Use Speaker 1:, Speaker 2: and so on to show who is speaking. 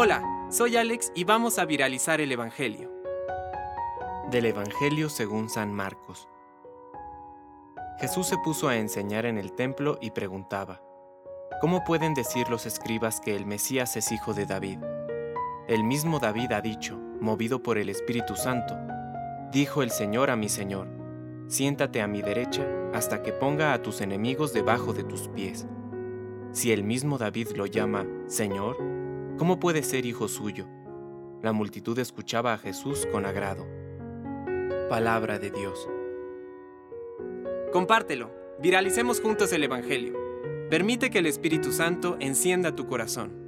Speaker 1: Hola, soy Alex y vamos a viralizar el Evangelio.
Speaker 2: Del Evangelio según San Marcos. Jesús se puso a enseñar en el templo y preguntaba, ¿Cómo pueden decir los escribas que el Mesías es hijo de David? El mismo David ha dicho, movido por el Espíritu Santo, dijo el Señor a mi Señor, siéntate a mi derecha hasta que ponga a tus enemigos debajo de tus pies. Si el mismo David lo llama Señor, ¿cómo puede ser hijo suyo? La multitud escuchaba a Jesús con agrado. Palabra de Dios.
Speaker 1: Compártelo, viralicemos juntos el Evangelio. Permite que el Espíritu Santo encienda tu corazón.